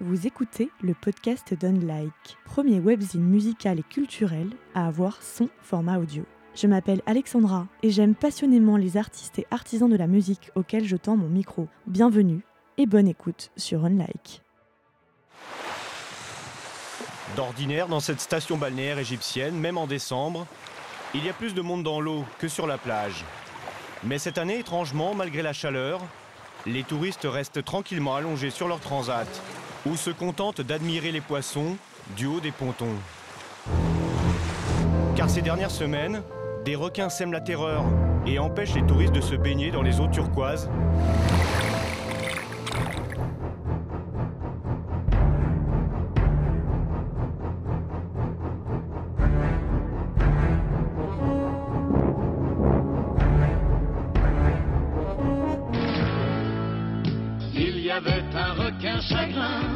Vous écoutez le podcast d'Unlike, premier webzine musical et culturel à avoir son format audio. Je m'appelle Alexandra et j'aime passionnément les artistes et artisans de la musique auxquels je tends mon micro. Bienvenue et bonne écoute sur Unlike. D'ordinaire, dans cette station balnéaire égyptienne, même en décembre, il y a plus de monde dans l'eau que sur la plage. Mais cette année, étrangement, malgré la chaleur, les touristes restent tranquillement allongés sur leur transat ou se contentent d'admirer les poissons du haut des pontons. Car ces dernières semaines, des requins sèment la terreur et empêchent les touristes de se baigner dans les eaux turquoises. Il y avait un requin chagrin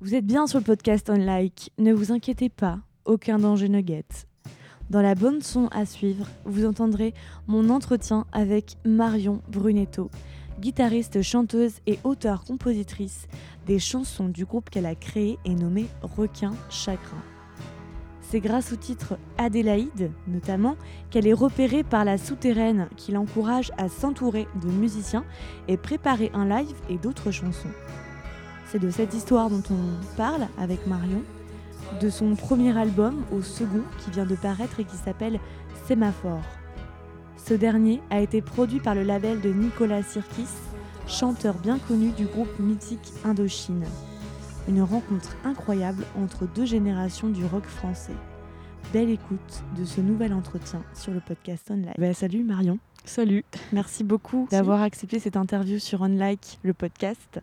Vous êtes bien sur le podcast Unlike, ne vous inquiétez pas, aucun danger ne guette. Dans la bonne son à suivre, vous entendrez mon entretien avec Marion Brunetto, guitariste, chanteuse et auteure-compositrice des chansons du groupe qu'elle a créé et nommé Requin Chagrin. C'est grâce au titre Adélaïde, notamment, qu'elle est repérée par la souterraine qui l'encourage à s'entourer de musiciens et préparer un live et d'autres chansons. C'est de cette histoire dont on parle avec Marion, de son premier album au second qui vient de paraître et qui s'appelle Sémaphore. Ce dernier a été produit par le label de Nicolas Sirkis, chanteur bien connu du groupe mythique Indochine. Une rencontre incroyable entre deux générations du rock français. Belle écoute de ce nouvel entretien sur le podcast Online. Bah, salut Marion. Salut. Merci beaucoup d'avoir accepté cette interview sur Unlike, le podcast.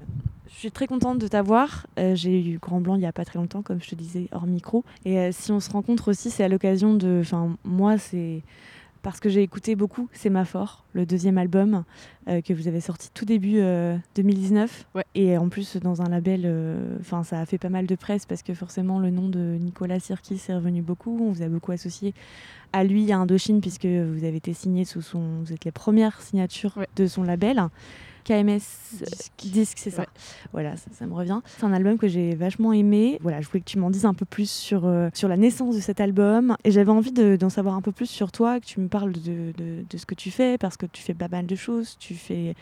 Je suis très contente de t'avoir. Euh, J'ai eu Grand Blanc il n'y a pas très longtemps, comme je te disais, hors micro. Et euh, si on se rencontre aussi, c'est à l'occasion de... Enfin, moi, c'est parce que j'ai écouté beaucoup Sémaphore, le deuxième album euh, que vous avez sorti tout début euh, 2019. Ouais. Et en plus, dans un label, euh, enfin, ça a fait pas mal de presse parce que forcément, le nom de Nicolas Sirkis est revenu beaucoup. On vous a beaucoup associé à lui, à Indochine, puisque vous avez été signé sous son. Vous êtes les premières signatures Ouais. de son label. KMS Disque. Disque, c'est ça. Ouais. Voilà, ça, ça me revient. C'est un album que j'ai vachement aimé. Voilà, je voulais que tu m'en dises un peu plus sur, euh, sur la naissance de cet album. Et j'avais envie de- d'en savoir un peu plus sur toi, que tu me parles de, de- de ce que tu fais, parce que tu fais pas mal de choses. Tu, fais,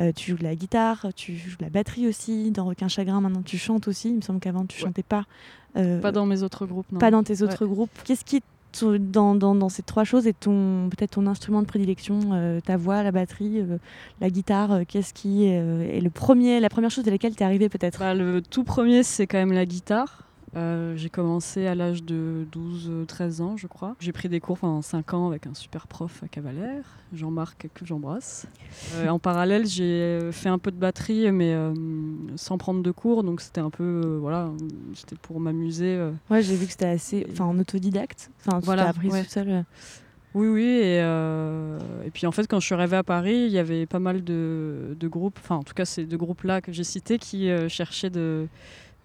euh, tu joues de la guitare, tu joues de la batterie aussi. Dans Requin Chagrin, maintenant tu chantes aussi. Il me semble qu'avant tu Ouais. chantais pas. euh, Pas dans mes autres groupes, non. pas dans tes autres groupes. Qu'est-ce qui dans, dans, ces trois choses est ton peut-être ton instrument de prédilection, euh, ta voix, la batterie, euh, la guitare. euh, Qu'est-ce qui est le premier, la première chose à laquelle tu es arrivé peut-être? Bah, le tout premier, c'est quand même la guitare. Euh, j'ai commencé à l'âge de 12-13 ans, je crois. J'ai pris des cours pendant 5 ans avec un super prof à Cavalère, Jean-Marc, que j'embrasse. Euh, en parallèle, j'ai fait un peu de batterie, mais euh, sans prendre de cours. Donc c'était un peu, voilà, c'était pour m'amuser. Ouais, j'ai vu que c'était assez, enfin en autodidacte. Enfin, tu Voilà, t'as appris ouais. tout seul. Oui, oui. Et, euh, et puis en fait, quand je suis arrivée à Paris, il y avait pas mal de, de groupes, enfin en tout cas ces deux groupes-là que j'ai cités, qui euh, cherchaient de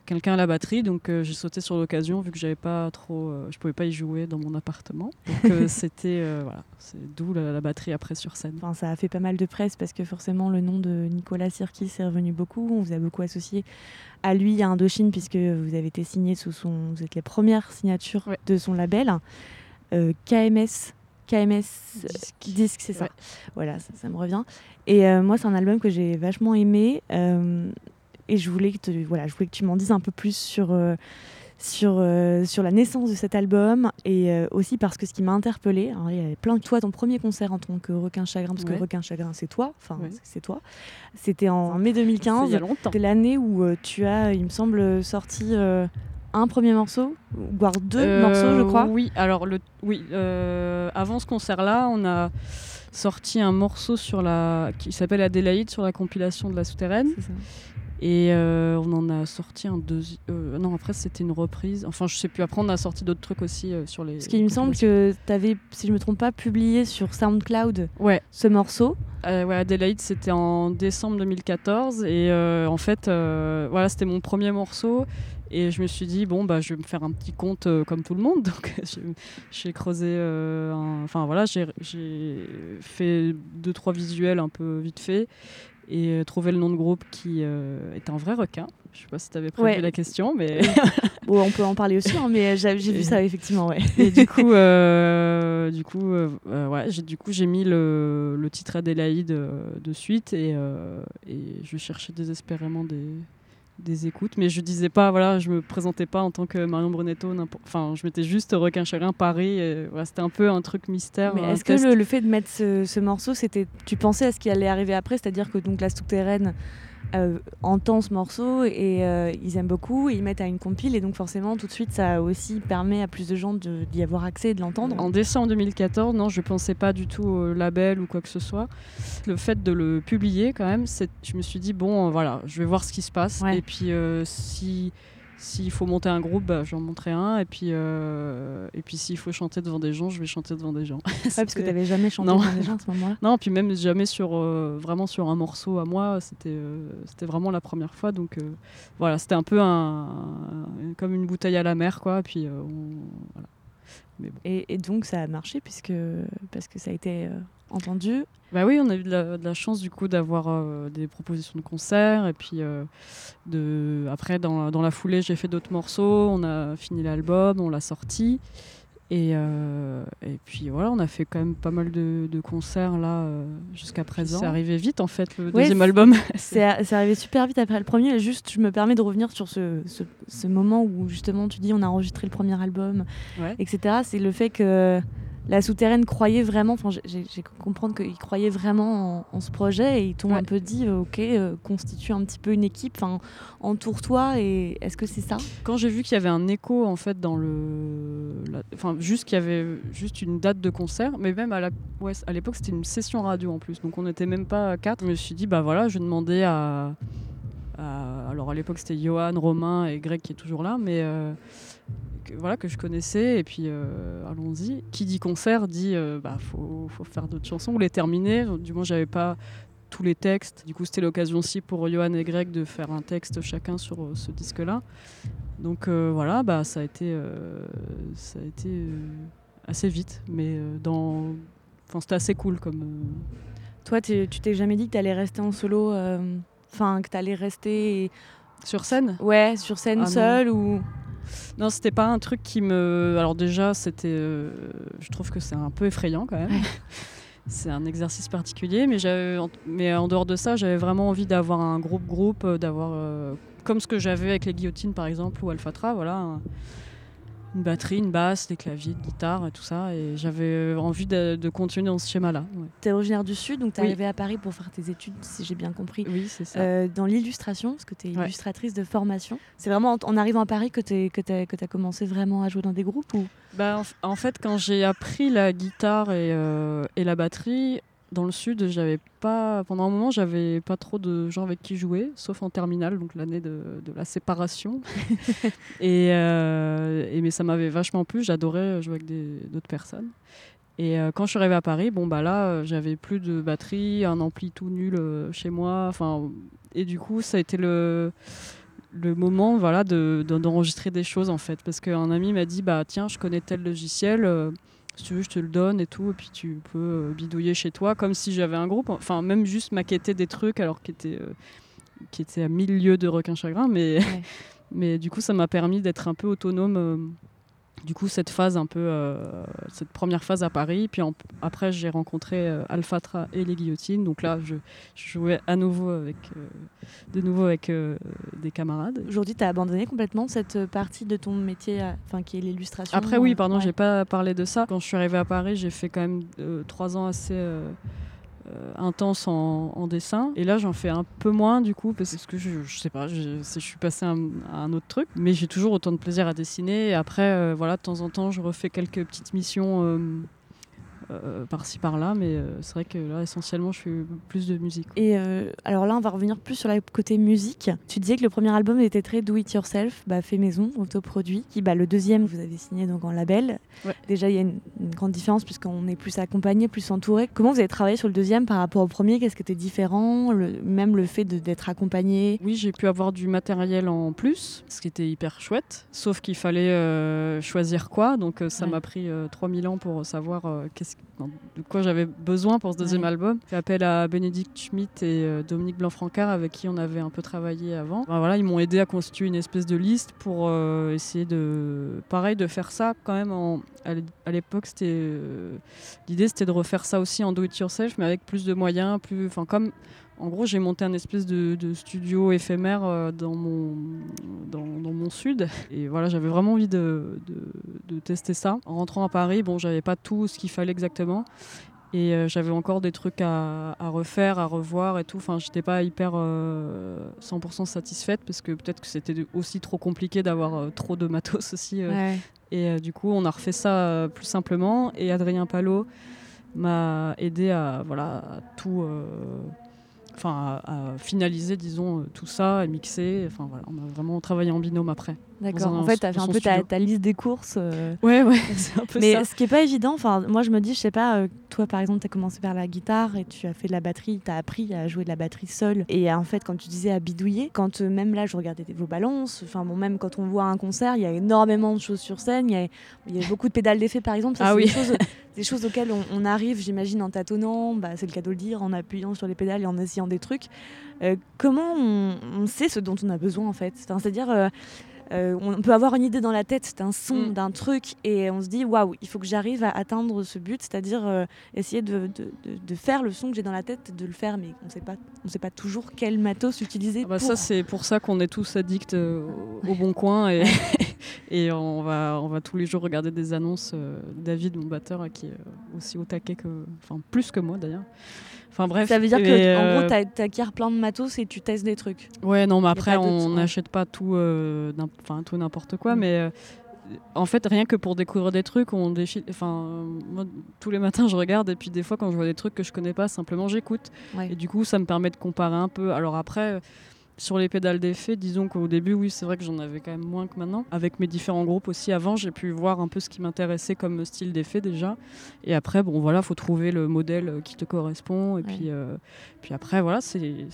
quelqu'un à la batterie. Donc euh, j'ai sauté sur l'occasion vu que j'avais pas trop, euh, je pouvais pas y jouer dans mon appartement. Donc euh, c'était euh, voilà, c'est d'où la, la batterie après sur scène. Enfin, ça a fait pas mal de presse parce que forcément le nom de Nicolas Sirkis est revenu beaucoup. On vous a beaucoup associé à lui, à Indochine, puisque vous avez été signé sous son, vous êtes les premières signatures Ouais. de son label. KMS, KMS Disque. C'est ça. Ouais. Voilà, ça, ça me revient. Et moi, c'est un album que j'ai vachement aimé. Et je voulais, que te- voilà, je voulais que tu m'en dises un peu plus sur, euh, sur, euh, sur la naissance de cet album. Et euh, aussi parce que ce qui m'a interpellée, hein, il y avait plein de toi, ton premier concert en tant que Requin Chagrin, parce Ouais. que Requin Chagrin, c'est toi. Enfin, Ouais. c'est- toi. C'était en mai C'est il 2015. y a longtemps. C'était l'année où tu as, il me semble, sorti un premier morceau, voire deux Euh, morceaux, je crois. Oui, alors le, oui, euh, avant ce concert-là, on a sorti un morceau sur la, qui s'appelle Adélaïde sur la compilation de la souterraine. Et euh, on en a sorti un deuxième. non, après c'était une reprise. Enfin, je sais plus. Après, on a sorti d'autres trucs aussi euh, sur les. Parce qu'il me semble que tu avais, si je me trompe pas, publié sur SoundCloud Ouais, ce morceau. euh, ouais Adélaïde, c'était en décembre 2014. Et euh, en fait, euh, voilà, c'était mon premier morceau. Et je me suis dit, bon, bah, je vais me faire un petit compte euh, comme tout le monde. Donc, j'ai creusé. euh, Enfin, voilà, j'ai fait deux, trois visuels un peu vite fait et euh, trouvé le nom de groupe qui euh, est un vrai requin. Je sais pas si tu avais prévu Ouais. la question, mais. Bon, on peut en parler aussi, hein, mais j'ai j'ai vu ça effectivement, ouais. Et du coup, euh, du coup, euh, euh, ouais, j'ai du coup j'ai mis le, le titre Adélaïde euh, de suite et, euh, et je cherchais désespérément des, des écoutes, mais je disais pas, voilà, je me présentais pas en tant que Marion Brunetto, enfin, je mettais juste Requin Chagrin Paris. et voilà, c'était un peu un truc mystère. Mais est-ce que le, le fait de mettre ce, ce morceau, c'était, tu pensais à ce qui allait arriver après, c'est-à-dire que donc la souterraine euh, entend ce morceau et euh, ils aiment beaucoup, et ils mettent à une compile et donc forcément tout de suite ça aussi permet à plus de gens d'y avoir accès et de l'entendre. En décembre 2014, non, je pensais pas du tout au label ou quoi que ce soit. Le fait de le publier, quand même, je me suis dit bon, euh, voilà, je vais voir ce qui se passe. Ouais. Et puis euh, si s'il faut monter un groupe, bah, j'en monterai un. Et puis euh, et puis s'il faut chanter devant des gens, je vais chanter devant des gens. Ouais, parce que tu n'avais jamais chanté Non. devant des gens à ce moment-là. non, puis même jamais sur euh, vraiment sur un morceau à moi. C'était euh, c'était vraiment la première fois. Donc voilà, c'était un peu un, un- comme une bouteille à la mer, quoi. Puis on- voilà. Et, et donc ça a marché puisque parce que ça a été euh, entendu. Bah oui, on a eu de la, de la chance du coup d'avoir euh, des propositions de concerts et puis euh, de après dans, dans la foulée j'ai fait d'autres morceaux, on a fini l'album, on l'a sorti et, euh, et puis voilà on a fait quand même pas mal de, de concerts là euh, jusqu'à présent. C'est arrivé vite en fait le Ouais, deuxième album. C'est arrivé super vite après le premier. Juste, je me permets de revenir sur ce, ce, ce moment où justement tu dis on a enregistré le premier album, Ouais. etc. C'est le fait que la souterraine croyait vraiment, enfin j'ai- comprendre qu'ils croyaient vraiment en, en ce projet et ils t'ont Ouais. un peu dit euh, ok, euh, constitue un petit peu une équipe, entoure-toi et est-ce que c'est ça? Quand j'ai vu qu'il y avait un écho en fait dans le, enfin juste qu'il y avait juste une date de concert, mais même à la, ouais, à l'époque c'était une session radio en plus, donc on n'était même pas à quatre. Je me suis dit bah voilà, je demandais à, à- alors à l'époque c'était Johan, Romain et Greg qui est toujours là, mais euh, que, voilà que je connaissais et puis euh, allons-y. Qui dit concert dit euh, bah faut, faut faire d'autres chansons ou les terminer. Du moins j'avais pas tous les textes. Du coup, c'était l'occasion aussi pour Johan et Greg de faire un texte chacun sur euh, ce disque-là. Donc euh, voilà, bah, ça a été, euh, ça a été assez vite, mais dans... enfin, c'était assez cool comme. Toi, tu t'es jamais dit que t'allais rester en solo, enfin que t'allais rester Sur scène? Ouais sur scène Ah non. seule ou Non, c'était pas un truc qui me. Alors déjà, c'était. euh, Je trouve que c'est un peu effrayant quand même. C'est un exercice particulier, mais, j'avais- mais en dehors de ça, j'avais vraiment envie d'avoir un groupe-groupe, euh, d'avoir. euh, Comme ce que j'avais avec les guillotines par exemple, ou Alphatra, voilà. un- Une batterie, une basse, des claviers, une guitare et tout ça. Et j'avais envie de, de continuer dans ce schéma-là. ouais. t'es originaire du sud, donc t'es Oui. arrivée à Paris pour faire tes études, si j'ai bien compris. Oui, c'est ça. Euh, dans l'illustration, parce que tu es Ouais. illustratrice de formation. C'est vraiment en, en arrivant à Paris que tu as, commencé vraiment à jouer dans des groupes ou... Bah, en, fait, quand j'ai appris la guitare et, euh, et la batterie, dans le sud, j'avais pas, pendant un moment, j'avais pas trop de gens avec qui jouer, sauf en terminale, donc l'année de, de la séparation. et, euh, et- mais ça m'avait vachement plu, j'adorais jouer avec d'autres personnes. Et euh, quand je suis arrivée à Paris, bon bah là, j'avais plus de batterie, un ampli tout nul euh, chez moi. Enfin, et du coup, ça a été le le moment voilà de de- d'enregistrer des choses en fait parce qu'un ami m'a dit bah tiens je connais tel logiciel si tu veux je te le donne et tout et puis tu peux euh, bidouiller chez toi comme si j'avais un groupe enfin même juste maqueter des trucs alors qui étaient euh, à mille lieues de requin chagrin mais Ouais. mais du coup ça m'a permis d'être un peu autonome euh, du coup cette phase un peu euh, cette première phase à Paris puis en- après j'ai rencontré euh, Alphatra et les guillotines donc là je, je jouais à nouveau avec euh, de nouveau avec euh, des camarades Aujourd'hui, tu as abandonné complètement cette partie de ton métier, enfin qui est l'illustration. Après, oui, pardon, ouais. j'ai pas parlé de ça. Quand je suis arrivée à Paris, j'ai fait quand même trois ans assez euh, euh, intenses en, en dessin. Et là, j'en fais un peu moins, du coup, parce que je, sais pas, je, je suis passée à un, à un autre truc. Mais j'ai toujours autant de plaisir à dessiner. Et après, euh, voilà, de temps en temps, je refais quelques petites missions. Euh, par-ci par-là, mais euh, c'est vrai que là, essentiellement, je fais plus de musique. Et euh, alors là, on va revenir plus sur le côté musique. Tu disais que le premier album était très do it yourself, bah, fait maison, autoproduit. Qui, bah, le deuxième, vous avez signé donc en label. Ouais. Déjà, il y a une, une grande différence puisqu'on est plus accompagné, plus entouré. Comment vous avez travaillé sur le deuxième par rapport au premier? Qu'est-ce qui était différent? Le, Même le fait d'être accompagné? Oui, j'ai pu avoir du matériel en plus, ce qui était hyper chouette. Sauf qu'il fallait choisir quoi. Donc ça Ouais. m'a pris euh, 3000 ans pour savoir qu'est-ce- de quoi j'avais besoin pour ce deuxième Ouais. album. J'ai fait appel à Bénédicte Schmitt et euh, Dominique Blanc-Francard avec qui on avait un peu travaillé avant. Ben voilà, ils m'ont aidé à constituer une espèce de liste pour euh, essayer de, pareil, de faire ça quand même. En, à l'é- à l'époque, c'était euh, l'idée, c'était de refaire ça aussi en do it yourself, mais avec plus de moyens, plus, enfin comme en gros, j'ai monté un espèce de, de studio éphémère euh, dans, mon, dans, dans mon sud. Et voilà, j'avais vraiment envie de, de- de tester ça. En rentrant à Paris, bon, j'avais pas tout ce qu'il fallait exactement. Et euh, j'avais encore des trucs à, à refaire, à revoir et tout. Enfin, j'étais pas hyper euh, 100% satisfaite parce que peut-être que c'était aussi trop compliqué d'avoir euh, trop de matos aussi. euh, Ouais. et euh, du coup, on a refait ça euh, plus simplement. Et Adrien Palot m'a aidé à, voilà, à tout. Enfin, à, à finaliser, disons, euh, tout ça, et mixer. Enfin, voilà, on a vraiment travaillé en binôme après. D'accord. En fait, tu as fait un peu ta, liste des courses. euh, Ouais, ouais, c'est un peu Mais ça. ce qui est pas évident, enfin, moi je me dis, je sais pas, euh, toi par exemple, tu as commencé par la guitare et tu as fait de la batterie, tu as appris à jouer de la batterie seule. Et en fait, quand tu disais à bidouiller, quand euh, même là je regardais vos balances, enfin bon, même quand on voit un concert, il y a énormément de choses sur scène, il y a, il y a beaucoup de pédales d'effet par exemple. Ça, Ah oui. des, choses, des choses auxquelles on, on arrive, j'imagine, en tâtonnant, bah, c'est le cas de le dire, en appuyant sur les pédales et en essayant des trucs. Euh, comment on, on sait ce dont on a besoin en fait? Enfin, C'est-à-dire. Euh, on peut avoir une idée dans la tête d'un son, Mm. d'un truc, et on se dit waouh, il faut que j'arrive à atteindre ce but, c'est-à-dire euh, essayer de, de- de- de faire le son que j'ai dans la tête, de le faire, mais on sait pas, on sait pas toujours quel matos utiliser. Ah bah pour... Ça, c'est pour ça qu'on est tous addicts euh, au, bon coin et, et on, va, on va tous les jours regarder des annonces. David, mon batteur, qui est aussi au taquet que. Enfin, plus que moi d'ailleurs. Enfin bref. Ça veut dire que en euh, gros, t'as- t'acquiers plein de matos et tu testes des trucs. Ouais, non, mais après, on n'achète pas tout, euh, enfin tout n'importe quoi, Mm. mais euh, en fait, rien que pour découvrir des trucs, on défile. Enfin, euh, moi, tous les matins, je regarde, et puis des fois, quand je vois des trucs que je connais pas, simplement, j'écoute. Ouais. Et du coup, ça me permet de comparer un peu. Alors après. Sur les pédales d'effet, disons qu'au début, oui, c'est vrai que j'en avais quand même moins que maintenant. Avec mes différents groupes aussi, avant, j'ai pu voir un peu ce qui m'intéressait comme style d'effet déjà. Et après, bon, voilà, faut trouver le modèle qui te correspond. Et Ouais. puis, euh, puis après, voilà, c'est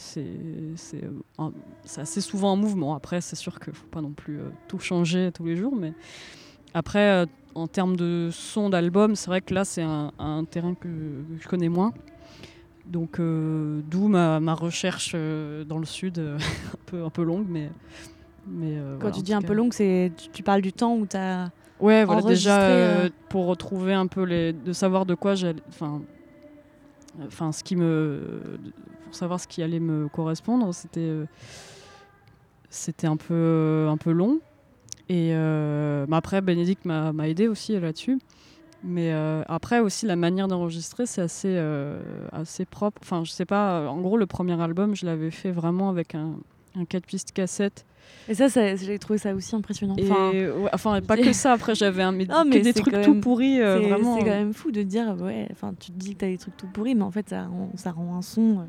assez souvent un mouvement. Après, c'est sûr qu'il faut pas non plus euh, tout changer tous les jours, mais après, euh, en termes de son d'album, c'est vrai que là, c'est un, un terrain que, que je connais moins. Donc, euh, d'où ma, ma recherche euh, dans le sud, euh, un, peu, un peu longue, mais. mais Quand voilà, tu dis un peu longue, c'est tu, tu parles du temps où t'as. Ouais, voilà, déjà pour retrouver un peu les. de savoir de quoi j'allais. Enfin. Enfin, ce qui me. Pour savoir ce qui allait me correspondre, c'était. C'était un peu, un peu long. Et après, Bénédicte m'a aidé aussi là-dessus. Mais euh, après aussi, la manière d'enregistrer, c'est assez, euh, assez propre. Enfin, je sais pas, en gros, le premier album, je l'avais fait vraiment avec un, un 4 pistes cassette. Et ça, ça j'ai trouvé ça aussi impressionnant. Et Enfin, ouais, enfin, pas que ça, après, j'avais un, mais, Non, mais que des trucs tout pourris, euh, c'est vraiment. c'est quand euh, même fou de dire, ouais, enfin, tu te dis que t'as des trucs tout pourris, mais en fait, ça rend, ça rend un son.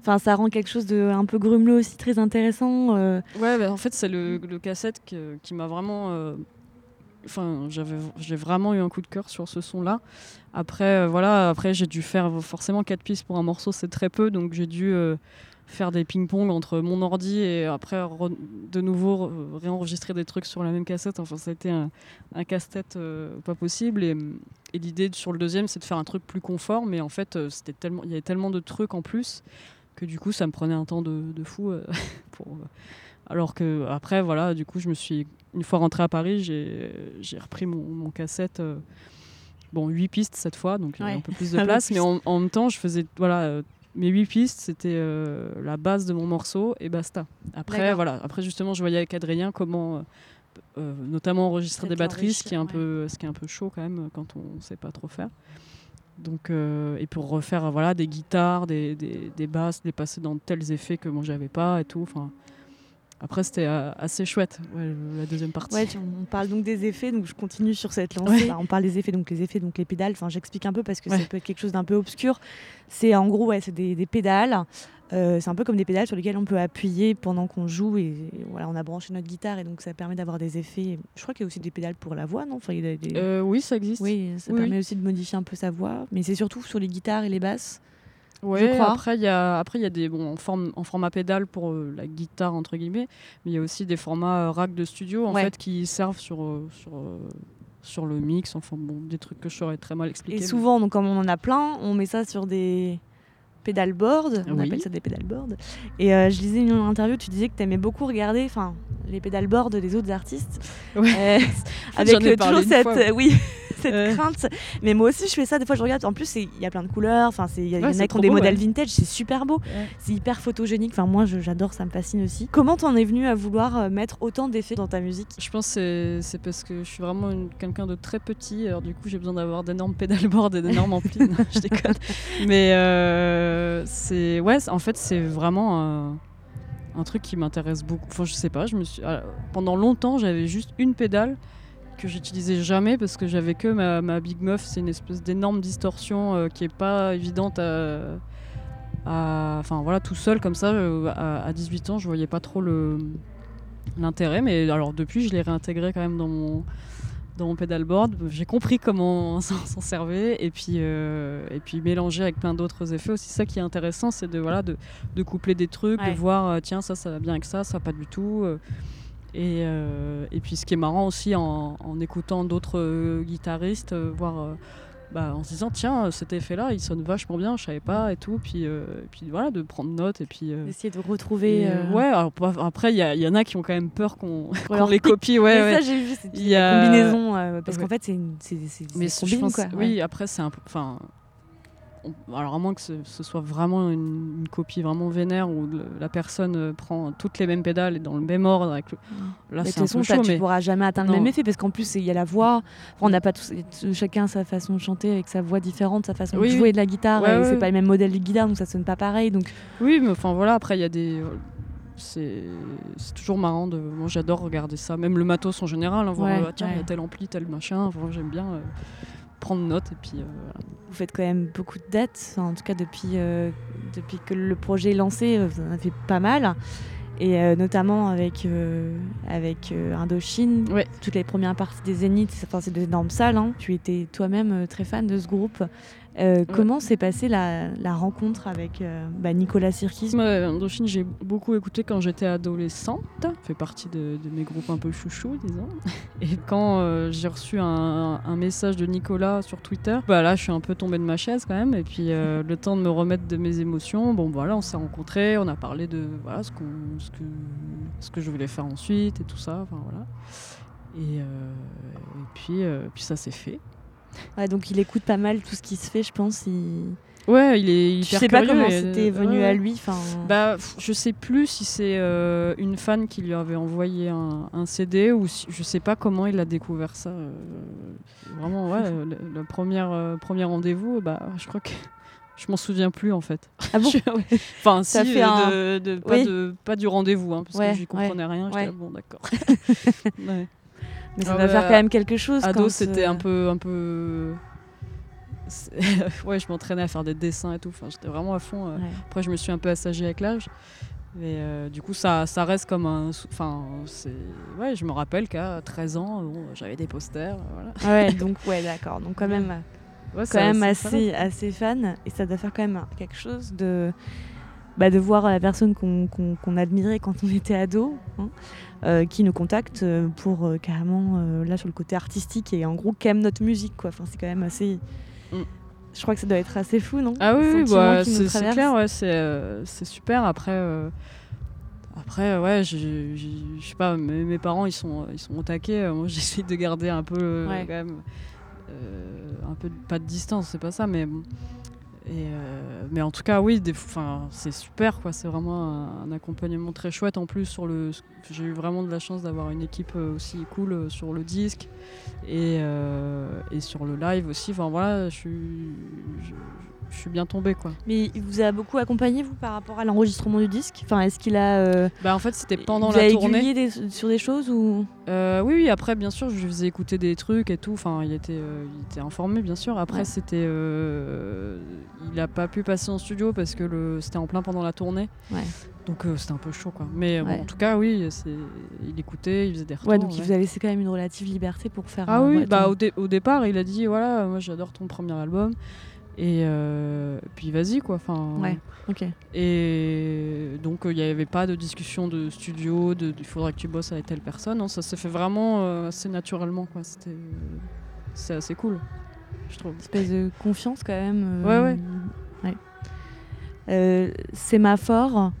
Enfin, ça rend quelque chose de un peu grumeleux aussi très intéressant. euh, Ouais, bah, en fait, c'est le, le cassette que- qui m'a vraiment. euh, Enfin, j'avais, j'ai vraiment eu un coup de cœur sur ce son-là. Après, euh, voilà, après j'ai dû faire forcément quatre pistes pour un morceau, c'est très peu, donc j'ai dû euh, faire des ping-pong entre mon ordi et après de nouveau re- réenregistrer des trucs sur la même cassette. Enfin, ça a été un, casse-tête euh, pas possible. Et, l'idée sur le deuxième, c'est de faire un truc plus confort, mais en fait, c'était tellement, il y avait tellement de trucs en plus que du coup, ça me prenait un temps de, de fou pour. Alors que après, voilà, du coup, je me suis une fois rentré à Paris, j'ai repris mon, mon cassette. euh, bon, 8 pistes cette fois, donc il y avait Ouais. un peu plus de place, mais en, en même temps, je faisais voilà. euh, mes 8 pistes, c'était euh, la base de mon morceau et basta. Après, voilà. Après, justement, je voyais avec Adrien comment, notamment enregistrer des batteries, ce qui est un peu, ce qui est un peu chaud quand même quand on ne sait pas trop faire. Donc, euh, et pour refaire voilà des guitares, des, des, des basses, les passer dans tels effets que moi j'avais pas et tout. Enfin, après, c'était euh, assez chouette, ouais, la deuxième partie. Ouais, on parle donc des effets, donc je continue sur cette lancée. Ouais. On parle des effets, donc les effets, donc les pédales. Enfin, j'explique un peu parce que ça peut être quelque chose d'un peu obscur. C'est en gros, ouais, c'est des, des pédales. Euh, c'est un peu comme des pédales sur lesquelles on peut appuyer pendant qu'on joue et, voilà, on a branché notre guitare et donc ça permet d'avoir des effets. Je crois qu'il y a aussi des pédales pour la voix, non? Enfin, il y a des- Euh, oui, ça existe. Oui, ça oui, permet oui. aussi de modifier un peu sa voix, mais c'est surtout sur les guitares et les basses. Crois. après il y a après il y a des bon en forme en format pédale pour euh, la guitare entre guillemets, mais il y a aussi des formats euh, rack de studio en Ouais. fait qui servent sur euh, sur sur le mix, enfin bon, des trucs que je saurais très mal expliquer. Et mais- souvent, donc, comme on en a plein, on met ça sur des pédalboards. On Oui. appelle ça des pédalboards. Et euh, je lisais une interview, tu disais que tu aimais beaucoup regarder enfin, les pédalboards des autres artistes. Ouais. Euh, avec toujours cette, fois, ouais. euh, oui, cette crainte. Mais moi aussi, je fais ça. Des fois, je regarde. En plus, il y a plein de couleurs. Enfin, il y, en a qui ont des beau, modèles ouais. vintage. C'est super beau. Ouais. C'est hyper photogénique. Enfin, moi, j'adore. Ça me fascine aussi. Comment t'en es venu à vouloir euh, mettre autant d'effets dans ta musique? Je pense que c'est- parce que je suis vraiment quelqu'un de très petit, alors du coup j'ai besoin d'avoir d'énormes pédalboards et d'énormes amplis. Non, je déconne. Mais euh, c'est ouais, en fait c'est vraiment un, un truc qui m'intéresse beaucoup. Enfin je sais pas, je me suis ah, pendant longtemps j'avais juste une pédale que j'utilisais jamais parce que j'avais que ma, ma Big Muff, c'est une espèce d'énorme distorsion euh, qui est pas évidente à, enfin voilà tout seul comme ça euh, à, à 18 ans je voyais pas trop l'intérêt mais alors depuis je l'ai réintégré quand même dans mon dans mon pedalboard j'ai compris comment s'en s'en servir et puis euh, et puis mélanger avec plein d'autres effets aussi. Ça qui est intéressant c'est de voilà de, de coupler des trucs Ouais. de voir tiens ça ça va bien avec ça ça pas du tout euh, et, euh, et puis ce qui est marrant aussi en, en écoutant d'autres euh, guitaristes, euh, voir bah, en se disant tiens cet effet là il sonne vachement bien, je savais pas et tout, puis, euh, et puis voilà de prendre note et puis euh, Essayer de retrouver. et, euh, ouais alors après il y, en a qui ont quand même peur qu'on leur les copie ouais, mais ouais. ça, j'ai vu. C'est une combinaison. parce Ouais. qu'en fait, c'est mais c'est je pense quoi. oui après c'est un peu enfin on- alors à moins que ce, ce soit vraiment une, une copie vraiment vénère où le- la personne euh, prend toutes les mêmes pédales et dans le même ordre avec le... là Mais de c'est un façon, peu ça, chaud tu mais pourras jamais atteindre le même effet parce qu'en plus, il y a la voix. Enfin, on n'a pas tous, chacun sa façon de chanter avec sa voix différente, sa façon Oui, de oui. jouer de la guitare. Ouais, ouais, c'est ouais. pas le même modèle de guitare, donc ça sonne pas pareil. Donc, Oui, mais enfin voilà, après il y a des. C'est c'est toujours marrant. De... Moi j'adore regarder ça, même le matos en général. hein, voir Ouais, euh, ah, tiens, il y a tel ampli, tel machin. Enfin, J'aime bien euh, prendre note et puis euh, voilà. vous faites quand même beaucoup de dates. En tout cas, depuis, euh, depuis que le projet est lancé, euh, vous en avez fait pas mal. Et euh, notamment avec, avec Indochine, Ouais. toutes les premières parties des Zéniths, c'est- enfin, c'est d'énormes salles. hein. Tu étais toi-même très fan de ce groupe. Euh, Comment s'est passée la, la rencontre avec euh, bah, Nicolas Sirkis? Indochine, j'ai beaucoup écouté quand j'étais adolescente. Ça fait partie de, de mes groupes un peu chouchous, disons. Et quand euh, j'ai reçu un, un message de Nicolas sur Twitter, bah là, je suis un peu tombée de ma chaise quand même. Et puis, le temps de me remettre de mes émotions, bon, voilà, on s'est rencontrés, on a parlé de voilà, ce, qu'on- ce, que, ce que je voulais faire ensuite et tout ça. Enfin, voilà. Et, et puis, puis ça s'est fait. Ouais, donc il écoute pas mal tout ce qui se fait, je pense. Il... Ouais, il est Je hyper sais pas comment et- c'était venu ouais, à lui. Enfin, Bah, je sais plus si c'est euh, une fan qui lui avait envoyé un, un CD ou si, je sais pas comment il a découvert ça. euh, vraiment, ouais, euh, le, le premier, euh, premier rendez-vous, bah, je crois que je m'en souviens plus en fait. ah bon Je-. Enfin, Ça si, fait euh, un- de, de- pas, Oui. de, pas du rendez-vous, hein, parce Ouais, que j'y comprenais rien. Ouais. là, bon, d'accord. Mais ça Ah va bah, faire quand même quelque chose. Ado, c'était euh, un peu, un peu. ouais, je m'entraînais à faire des dessins et tout. Enfin, j'étais vraiment à fond. euh, ouais. après, je me suis un peu assagée avec l'âge. Mais euh, du coup, ça, ça reste comme un. Enfin, c'est. Ouais, je me rappelle qu'à 13 ans, bon, j'avais des posters. Voilà. Ouais, donc ouais, d'accord. Donc quand même, Ouais, quand même assez, assez fan. Et ça doit faire quand même quelque chose de, bah, de voir la personne qu'on qu'on admirait quand on était ado, hein, euh, qui nous contacte euh, pour euh, carrément, euh, là, sur le côté artistique et en gros, qui aime notre musique, quoi. Enfin, c'est quand même assez. Mm. Je crois que ça doit être assez fou, non? Ah oui, bah, c'est clair, ouais, c'est euh, c'est super. Après, euh, après ouais, j'ai- je sais pas, mes, mes parents ils sont, ils sont au taquet. Moi, j'essaie de garder un peu, Ouais. quand même, euh, un peu pas de distance, c'est pas ça, mais bon. Euh, mais en tout cas, oui, c'est super, quoi. C'est vraiment un, accompagnement très chouette. En plus, sur le, j'ai eu vraiment de la chance d'avoir une équipe euh, aussi cool euh, sur le disque et, et sur le live aussi. Enfin voilà, je suis, je- suis bien tombée quoi. Mais il vous a beaucoup accompagné vous par rapport à l'enregistrement du disque? Enfin, est-ce qu'il a euh, Bah en fait c'était pendant il vous a la tournée. aiguillé des- sur des choses ou? Euh, oui, oui, après, bien sûr, je lui faisais écouter des trucs et tout. Enfin, il était, euh, il était informé, bien sûr. Après, Ouais. c'était. il n'a pas pu passer en studio parce que le, c'était en plein pendant la tournée. Ouais. Donc, c'était un peu chaud, quoi. Mais bon, en tout cas, oui, il écoutait, il faisait des retours. Ouais, donc il vous a laissé quand même une relative liberté pour faire. Ah un oui, bah, au, dé- au départ, il a dit voilà, moi j'adore ton premier album. Et euh, puis vas-y, quoi. Enfin, Ouais. Ok. Et donc, euh, il n'y avait pas de discussion de studio, de il faudrait que tu bosses avec telle personne. Non, ça se fait vraiment euh, assez naturellement, quoi. C'était, c'est assez cool, je trouve. espèce de confiance quand même. Ouais, ouais. ouais. Euh, sémaphore,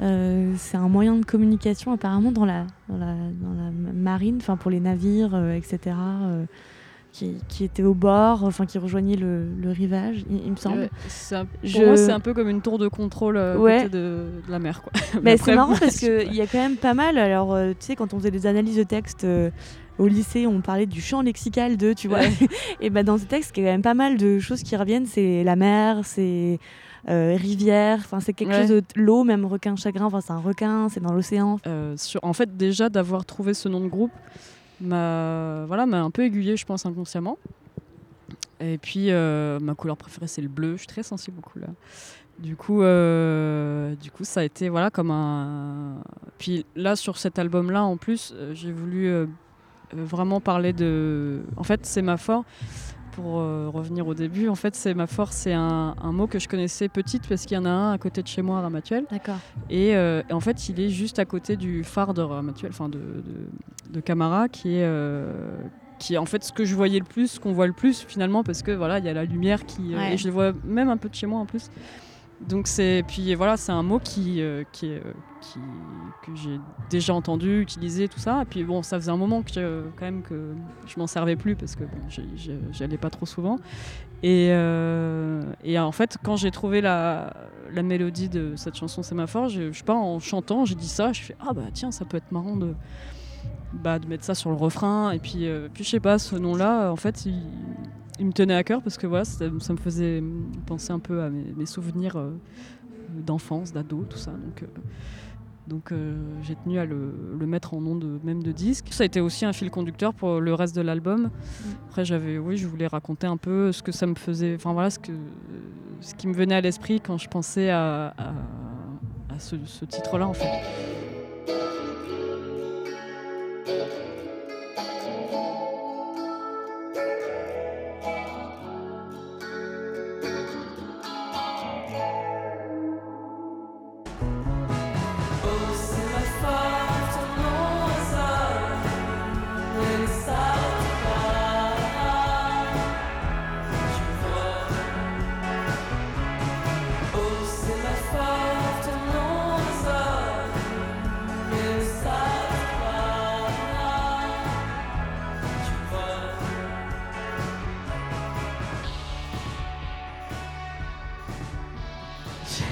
euh, c'est un moyen de communication apparemment dans la, dans la, dans la marine, enfin pour les navires, euh, etc. euh, qui, qui étaient au bord, enfin qui rejoignaient le, le rivage, il, il me semble. Ouais, un- pour Je- moi, c'est un peu comme une tour de contrôle euh, à Ouais. côté de, de la mer, quoi. Mais c'est marrant parce qu'il y a quand même pas mal. Alors, euh, tu sais, quand on faisait des analyses de texte euh, au lycée, on parlait du champ lexical de, tu vois. Et bah, dans ce texte, il y a quand même pas mal de choses qui reviennent. C'est la mer, c'est euh, rivière, enfin, c'est quelque Ouais. chose de l'eau, même requin chagrin. Enfin, c'est un requin, c'est dans l'océan. Euh, en fait, déjà d'avoir trouvé ce nom de groupe m'a voilà, un peu aiguillé, je pense, inconsciemment. Et puis, euh, ma couleur préférée, c'est le bleu. Je suis très sensible aux couleurs. Du coup, euh, du coup, ça a été voilà comme un. Puis là, sur cet album-là, en plus, euh, j'ai voulu vraiment parler de. En fait, c'est ma force. Pour euh, revenir au début, en fait, c'est ma force. C'est un, un mot que je connaissais petite parce qu'il y en a un à côté de chez moi à Ramatuelle. D'accord. Et, euh, en fait, il est juste à côté du phare de Ramatuelle, enfin de, de, de Camara, qui est, euh, qui est en fait ce que je voyais le plus, ce qu'on voit le plus finalement, parce que voilà, il y a la lumière qui. Ouais. et je le vois même un peu de chez moi en plus. Donc c'est puis voilà, c'est un mot qui, euh, euh, qui que j'ai déjà entendu, utilisé, tout ça. Et puis bon, ça faisait un moment que quand même que je m'en servais plus parce que bon, j'y- j'y j'y allais pas trop souvent. Et, euh, et en fait, quand j'ai trouvé la, la mélodie de cette chanson Sémaphore, je, je sais pas, en chantant, j'ai dit ça, je fais ah bah tiens, ça peut être marrant de, bah, de mettre ça sur le refrain. Et puis, puis je sais pas, ce nom-là, en fait, il, il me tenait à cœur parce que voilà, ça, me faisait penser un peu à mes, souvenirs euh, d'enfance, d'ado, tout ça. Donc, euh, donc euh, j'ai tenu à le, mettre en nom de même de disque. Ça a été aussi un fil conducteur pour le reste de l'album. Après j'avais, oui, je voulais raconter un peu ce que ça me faisait, enfin voilà, ce que ce qui me venait à l'esprit quand je pensais à ce, ce titre-là en fait.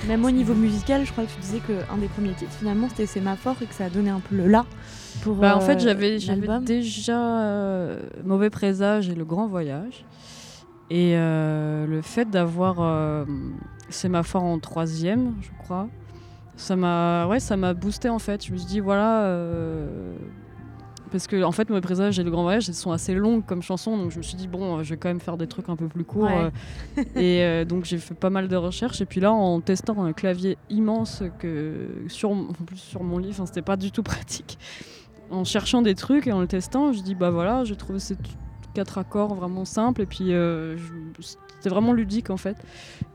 Même au niveau musical, je crois que tu disais qu'un des premiers titres, finalement, c'était Sémaphore et que ça a donné un peu le là pour. Bah, en euh, fait, j'avais j'avais déjà euh, Mauvais Présage et Le Grand Voyage. Et euh, le fait d'avoir euh, Sémaphore en troisième, je crois, ça m'a ouais, ça m'a boosté en fait. Je me suis dit, voilà. Parce que en fait, Mauvais Présage et Le Grand Voyage, elles sont assez longues comme chansons, donc je me suis dit, bon, euh, je vais quand même faire des trucs un peu plus courts. Ouais. euh, et euh, donc j'ai fait pas mal de recherches. Et puis là, en testant un clavier immense que sur, en plus sur mon lit, enfin, c'était pas du tout pratique en cherchant des trucs et en le testant, je dis bah voilà, j'ai trouvé ces quatre accords vraiment simples et puis euh, c'était vraiment ludique en fait.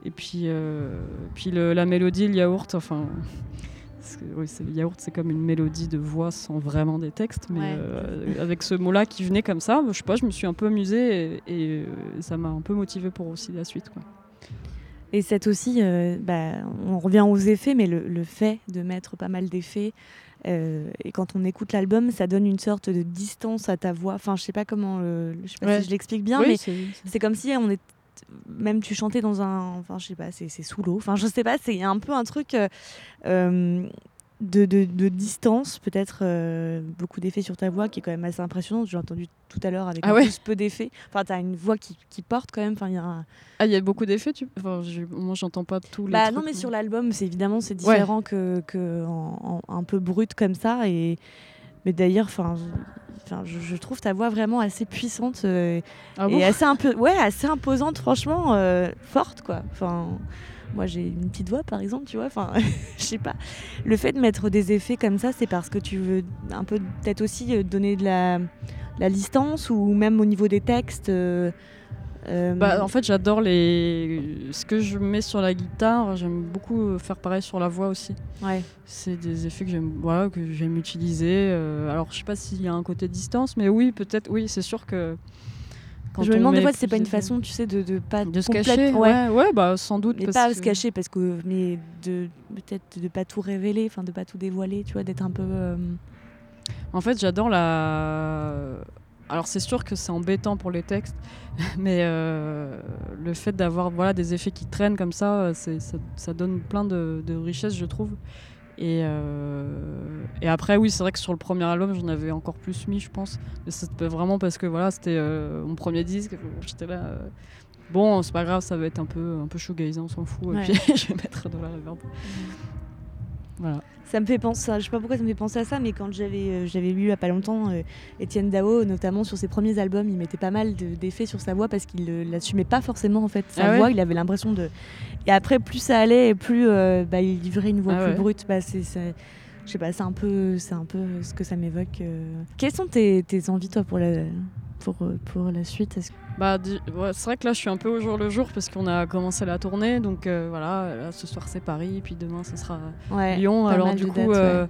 Et puis, euh, puis le- la mélodie, le yaourt, enfin. Parce que, oui, yaourt, c'est comme une mélodie de voix sans vraiment des textes, mais Ouais. euh, avec ce mot-là qui venait comme ça, je sais pas, je me suis un peu amusée et, et, euh, ça m'a un peu motivée pour aussi la suite. Quoi. Et c'est aussi, euh, bah, on revient aux effets, mais le, le fait de mettre pas mal d'effets, euh, et quand on écoute l'album, ça donne une sorte de distance à ta voix. Enfin, je sais pas comment, euh, je sais pas Ouais. si je l'explique bien, Oui, mais c'est- c'est comme si on est, même tu chantais dans un, enfin, je sais pas, c'est sous l'eau. Enfin, je sais pas, c'est un peu un truc. euh, euh, de, de- de distance, peut-être euh, beaucoup d'effets sur ta voix qui est quand même assez impressionnante. J'ai entendu tout à l'heure avec Ah ouais plus peu d'effets. Enfin, tu as une voix qui, qui porte quand même. Enfin, il y a un- Ah, il y a beaucoup d'effets, tu... enfin, j'ai- moi j'entends pas tous les Bah trucs, non, mais sur l'album, c'est évidemment c'est Ouais. différent que, que en- en- un peu brut comme ça. Et mais d'ailleurs, enfin, je- enfin, je, trouve ta voix vraiment assez puissante euh, Ah bon et assez un peu, ouais, assez imposante, franchement, euh, forte quoi. Enfin, moi j'ai une petite voix par exemple, tu vois. Enfin, je sais pas. Le fait de mettre des effets comme ça, c'est parce que tu veux un peu peut-être aussi euh, donner de la, de la distance ou même au niveau des textes. euh, euh, Bah, en fait, j'adore les. Ce que je mets sur la guitare, j'aime beaucoup euh, faire pareil sur la voix aussi. ouais. C'est des effets que j'aime voilà, que j'aime utiliser. euh, alors, je sais pas s'il y a un côté distance, mais oui, peut-être, oui, c'est sûr que. quand je me demande des fois si c'est pas une façon, tu sais, de, de pas De se cacher Ouais. ouais. ouais, bah sans doute. Mais parce pas que- se cacher parce que mais de peut-être de pas tout révéler, enfin de pas tout dévoiler, tu vois, d'être un peu euh, En fait, j'adore la. Alors, c'est sûr que c'est embêtant pour les textes, mais euh, le fait d'avoir voilà, des effets qui traînent comme ça, euh, ça, ça donne plein de, de richesse, je trouve. Et, euh, et après, oui, c'est vrai que sur le premier album, j'en avais encore plus mis, je pense. Mais c'était vraiment parce que voilà, c'était euh, mon premier disque. J'étais là. Bon, c'est pas grave, ça va être un peu, un peu shoegaze, on s'en fout. Ouais. Et puis, je vais mettre de la reverb. Voilà. ça me fait penser, je sais pas pourquoi ça me fait penser à ça, mais quand j'avais euh, j'avais lu il y a pas longtemps euh, Étienne Dao, notamment sur ses premiers albums, il mettait pas mal de- d'effets sur sa voix parce qu'il euh, l'assumait pas forcément en fait. Sa Ah ouais voix, il avait l'impression de. Et après, plus ça allait, et plus euh, bah, il livrait une voix Ah plus ouais. brute. Bah, c'est je sais pas, c'est un peu, c'est un peu ce que ça m'évoque. euh. Quelles sont tes, tes envies toi pour la pour, euh, pour la suite Est-ce Bah, ouais, c'est vrai que là, je suis un peu au jour le jour parce qu'on a commencé la tournée. Donc euh, voilà, là, ce soir c'est Paris, puis demain ce sera Ouais, Lyon. Alors du coup, dates, ouais. euh,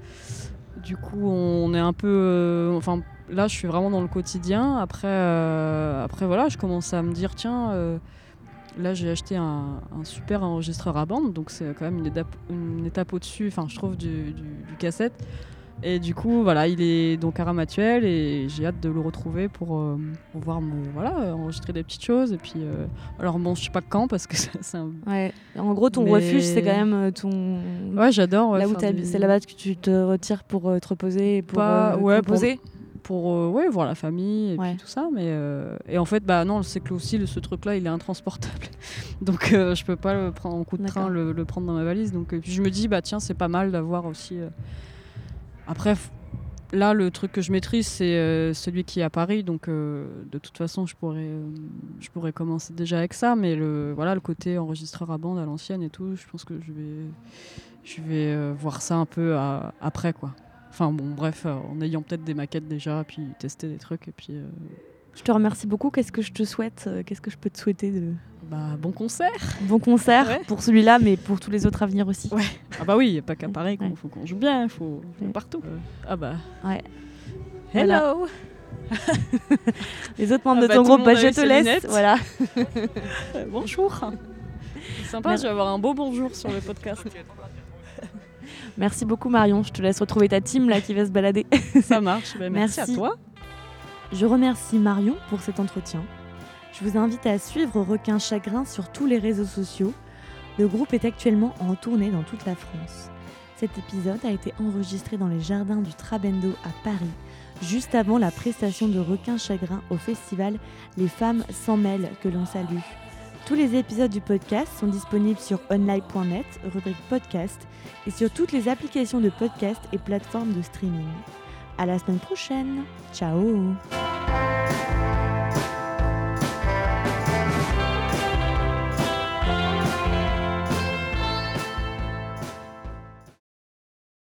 du coup, on est un peu. euh, enfin, là, je suis vraiment dans le quotidien. Après, après voilà, je commence à me dire tiens. Là, j'ai acheté un, un super enregistreur à bande, donc c'est quand même une étape, une étape au-dessus, enfin, je trouve, du, du- du cassette. Et du coup, voilà, il est donc à Ramatuel et j'ai hâte de le retrouver pour euh, pouvoir me, voilà, enregistrer des petites choses. Et puis, euh, alors bon, je sais pas quand parce que c'est un. Ouais. En gros, ton Mais- refuge, c'est quand même euh, ton. Ouais, j'adore. ouais, là où des- c'est là-bas que tu te retires pour euh, te reposer et pour Pas- euh, ouais, composer. pour euh, ouais, voir la famille et Ouais. puis tout ça. Mais euh, et en fait, bah non, c'est que aussi le- ce truc-là, il est intransportable. Donc euh, je peux pas le prendre en coup de train, le, le prendre dans ma valise. Donc euh, je me dis bah tiens, c'est pas mal d'avoir aussi. Après. Là, le truc que je maîtrise, c'est euh, celui qui est à Paris, donc euh, de toute façon, je pourrais, euh, je pourrais commencer déjà avec ça. Mais le, voilà, le côté enregistreur à bande à l'ancienne et tout, je pense que je vais, je vais voir ça un peu après, quoi. Enfin bon, bref, en ayant peut-être des maquettes déjà, puis tester des trucs, et puis Je te remercie beaucoup. Qu'est-ce que je te souhaite Qu'est-ce que je peux te souhaiter de bah, bon concert. bon concert Ouais. pour celui-là, mais pour tous les autres à venir aussi. Ouais. Ah bah oui, il n'y a pas qu'à Paris, Ouais. il faut qu'on joue bien, il faut, partout. ah bah. Ouais. Hello Les autres membres Ah de bah, ton groupe, bah, je te laisse. lunettes. Voilà. Bonjour C'est sympa, Merci. je vais avoir un beau bonjour sur le podcast. Merci beaucoup Marion. Je te laisse retrouver ta team là qui va se balader. Ça marche, bah, merci, Merci. à toi. Je remercie Marion pour cet entretien. Je vous invite à suivre Requin Chagrin sur tous les réseaux sociaux. Le groupe est actuellement en tournée dans toute la France. Cet épisode a été enregistré dans les jardins du Trabendo à Paris, juste avant la prestation de Requin Chagrin au festival Les Femmes s'en mêlent que l'on salue. Tous les épisodes du podcast sont disponibles sur online.net, rubrique podcast, et sur toutes les applications de podcast et plateformes de streaming. À la semaine prochaine. Ciao